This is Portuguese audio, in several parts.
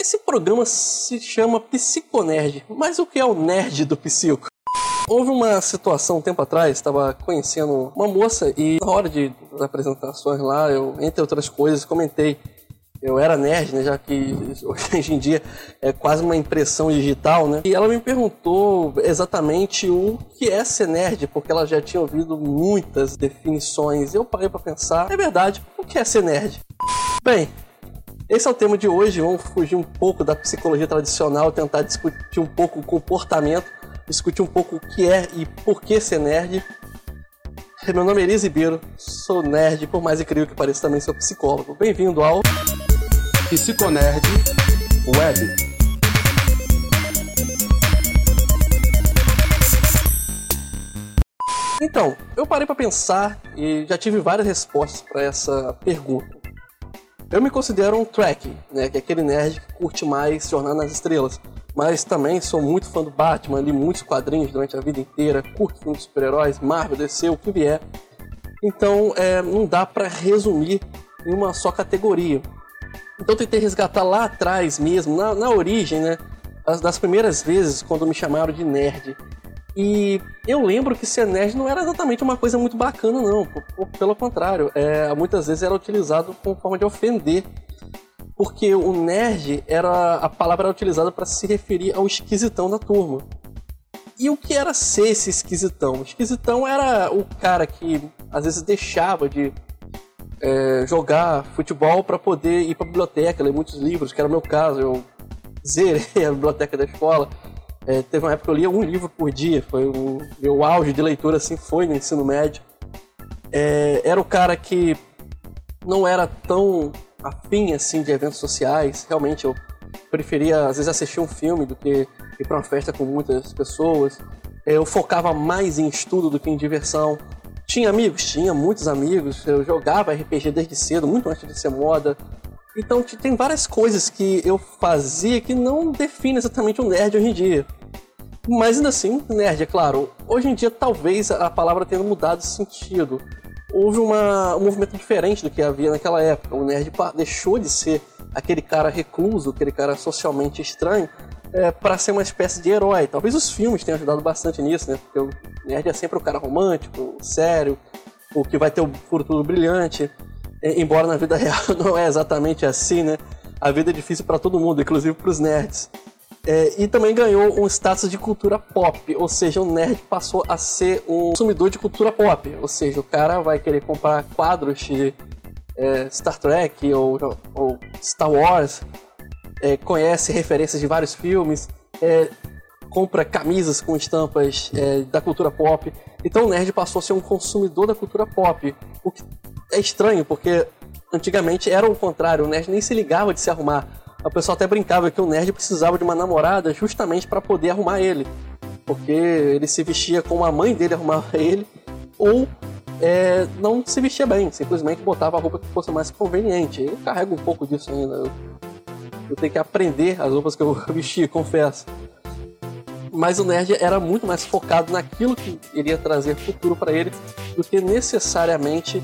Esse programa se chama Psiconerd, mas o que é o nerd do psico? Houve uma situação um tempo atrás, estava conhecendo uma moça e na hora de das apresentações lá, eu, entre outras coisas, comentei. Eu era nerd, né, já que hoje em dia é quase uma impressão digital, né? E ela me perguntou exatamente o que é ser nerd, porque ela já tinha ouvido muitas definições. Eu parei para pensar, é verdade, o que é ser nerd? Bem, esse é o tema de hoje. Vamos fugir um pouco da psicologia tradicional, tentar discutir um pouco o comportamento, discutir um pouco o que é e por que ser nerd. Meu nome é Elis Ribeiro, sou nerd, por mais incrível que pareça, também sou psicólogo. Bem-vindo ao Psiconerd Web. Então, eu parei para pensar e já tive várias respostas para essa pergunta. Eu me considero um track, né, que é aquele nerd que curte mais Jornada nas Estrelas, mas também sou muito fã do Batman, li muitos quadrinhos durante a vida inteira, curto filmes de super-heróis, Marvel, DC, o que vier. Então, é, não dá para resumir em uma só categoria. Então, tentei resgatar lá atrás mesmo, na, na origem, né, das, das primeiras vezes quando me chamaram de nerd. E eu lembro que ser nerd não era exatamente uma coisa muito bacana, não. Pelo contrário, é, muitas vezes era utilizado como forma de ofender. Porque o nerd era. a palavra era utilizada para se referir ao esquisitão da turma. E o que era ser esse esquisitão? O esquisitão era o cara que às vezes deixava de é, jogar futebol para poder ir para a biblioteca, ler muitos livros, que era o meu caso. Eu zerei a biblioteca da escola é, teve uma época que eu lia um livro por dia, foi o meu auge de leitura, assim, foi no ensino médio. É, era o cara que não era tão afim, assim, de eventos sociais. Realmente, eu preferia, às vezes, assistir um filme do que ir para uma festa com muitas pessoas. É, eu focava mais em estudo do que em diversão. Tinha amigos? Tinha muitos amigos. Eu jogava RPG desde cedo, muito antes de ser moda. Então tem várias coisas que eu fazia que não define exatamente um nerd hoje em dia. Mas ainda assim, nerd, é claro. Hoje em dia talvez a palavra tenha mudado de sentido. Houve uma, um movimento diferente do que havia naquela época. O nerd deixou de ser aquele cara recluso, aquele cara socialmente estranho, é, para ser uma espécie de herói. Talvez os filmes tenham ajudado bastante nisso, né? Porque o nerd é sempre o cara romântico, sério, o que vai ter o futuro brilhante embora na vida real não é exatamente assim, né? A vida é difícil para todo mundo, inclusive para os nerds. É, e também ganhou um status de cultura pop, ou seja, o nerd passou a ser um consumidor de cultura pop, ou seja, o cara vai querer comprar quadros de é, Star Trek ou, ou Star Wars, é, conhece referências de vários filmes, é, compra camisas com estampas é, da cultura pop. Então o nerd passou a ser um consumidor da cultura pop, o que é estranho, porque antigamente era o contrário, o nerd nem se ligava de se arrumar. O pessoal até brincava que o nerd precisava de uma namorada justamente para poder arrumar ele. Porque ele se vestia como a mãe dele arrumava ele, ou é, não se vestia bem, simplesmente botava a roupa que fosse mais conveniente. Eu carrego um pouco disso ainda. Eu, eu tenho que aprender as roupas que eu vestia, confesso. Mas o nerd era muito mais focado naquilo que iria trazer futuro para ele do que necessariamente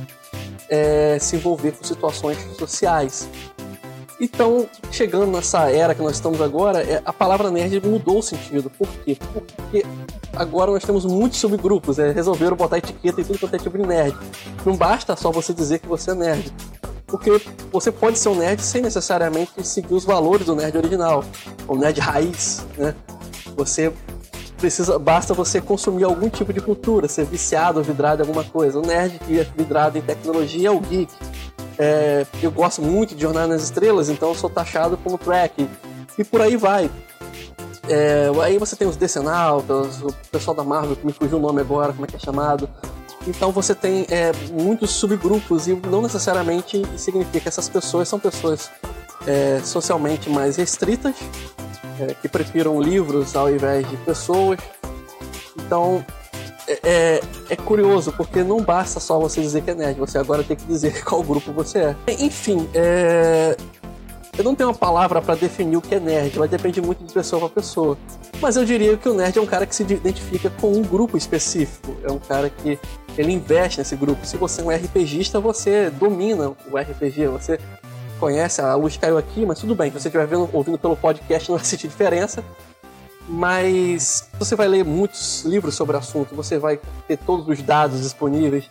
é, se envolver com situações sociais. Então, chegando nessa era que nós estamos agora, é, a palavra nerd mudou o sentido. Por quê? Porque agora nós temos muitos subgrupos, é, resolveram botar etiqueta em tudo quanto é tipo de nerd. Não basta só você dizer que você é nerd. Porque você pode ser um nerd sem necessariamente seguir os valores do nerd original, o nerd raiz, né? Você precisa, basta você consumir algum tipo de cultura, ser viciado ou vidrado em alguma coisa. O nerd que é vidrado em tecnologia é o geek. É, eu gosto muito de Jornada nas Estrelas, então sou taxado como track. E por aí vai. É, aí você tem os Decenautas, o pessoal da Marvel, que me fugiu o nome agora, como é que é chamado. Então você tem é, muitos subgrupos e não necessariamente significa que essas pessoas são pessoas é, socialmente mais restritas é, que prefiram livros ao invés de pessoas. Então é, é, é, curioso, porque não basta só você dizer que é nerd, você agora tem que dizer qual grupo você é. Enfim, é, eu não tenho uma palavra para definir o que é nerd, vai depender muito de pessoa para pessoa. Mas eu diria que o nerd é um cara que se identifica com um grupo específico, é um cara que ele investe nesse grupo. Se você é um RPGista, você domina o RPG, você conhece, a luz caiu aqui, mas tudo bem. Se você estiver vendo, ouvindo pelo podcast, não vai sentir diferença. Mas você vai ler muitos livros sobre o assunto, você vai ter todos os dados disponíveis.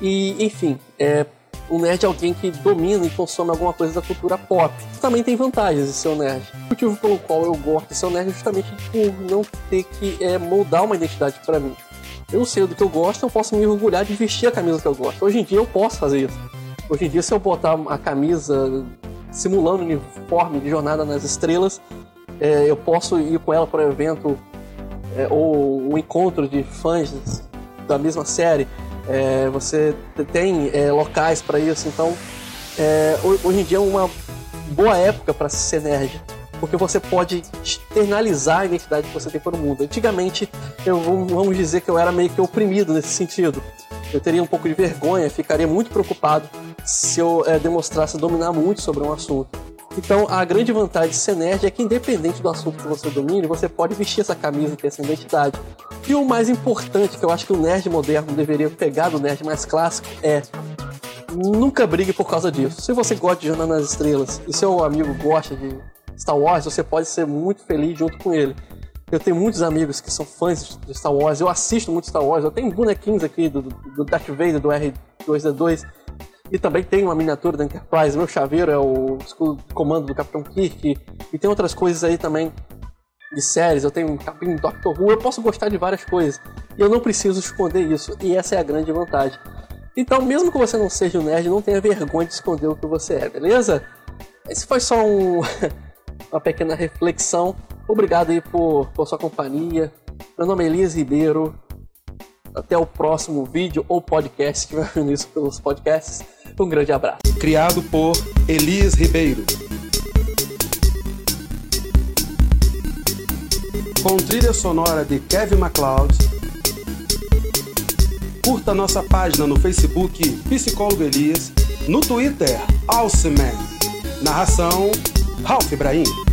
E, enfim, é, o nerd é alguém que domina e consome alguma coisa da cultura pop. Também tem vantagens de ser um nerd. O motivo pelo qual eu gosto de ser um nerd é justamente por não ter que é, moldar uma identidade para mim. Eu sei do que eu gosto, eu posso me orgulhar de vestir a camisa que eu gosto. Hoje em dia eu posso fazer isso. Hoje em dia, se eu botar a camisa simulando uniforme de Jornada nas Estrelas, é, eu posso ir com ela para um evento é, ou um encontro de fãs da mesma série. É, você tem é, locais para isso, então é, hoje em dia é uma boa época para ser nerd, porque você pode externalizar a identidade que você tem para o mundo. Antigamente, eu, vamos dizer que eu era meio que oprimido nesse sentido. Eu teria um pouco de vergonha, ficaria muito preocupado se eu é, demonstrasse dominar muito sobre um assunto. Então, a grande vantagem de ser nerd é que, independente do assunto que você domine, você pode vestir essa camisa e ter essa identidade. E o mais importante, que eu acho que o nerd moderno deveria pegar do nerd mais clássico, é nunca brigue por causa disso. Se você gosta de Jornada nas Estrelas e seu amigo gosta de Star Wars, você pode ser muito feliz junto com ele. Eu tenho muitos amigos que são fãs de Star Wars, eu assisto muito Star Wars, eu tenho bonequinhos aqui do, do Darth Vader, do R2D2, e também tem uma miniatura da Enterprise. Meu chaveiro é o escudo de comando do Capitão Kirk. E tem outras coisas aí também de séries. Eu tenho um capim do Doctor Who. Eu posso gostar de várias coisas. E eu não preciso esconder isso. E essa é a grande vantagem. Então, mesmo que você não seja um nerd, não tenha vergonha de esconder o que você é, beleza? Esse foi só um, uma pequena reflexão. Obrigado aí por, por sua companhia. Meu nome é Elias Ribeiro. Até o próximo vídeo ou podcast, que vai vir isso pelos podcasts. Um grande abraço. Criado por Elias Ribeiro. Com trilha sonora de Kevin MacLeod. Curta nossa página no Facebook Psicólogo Elias, no Twitter Alceman. Narração Ralph Ibrahim.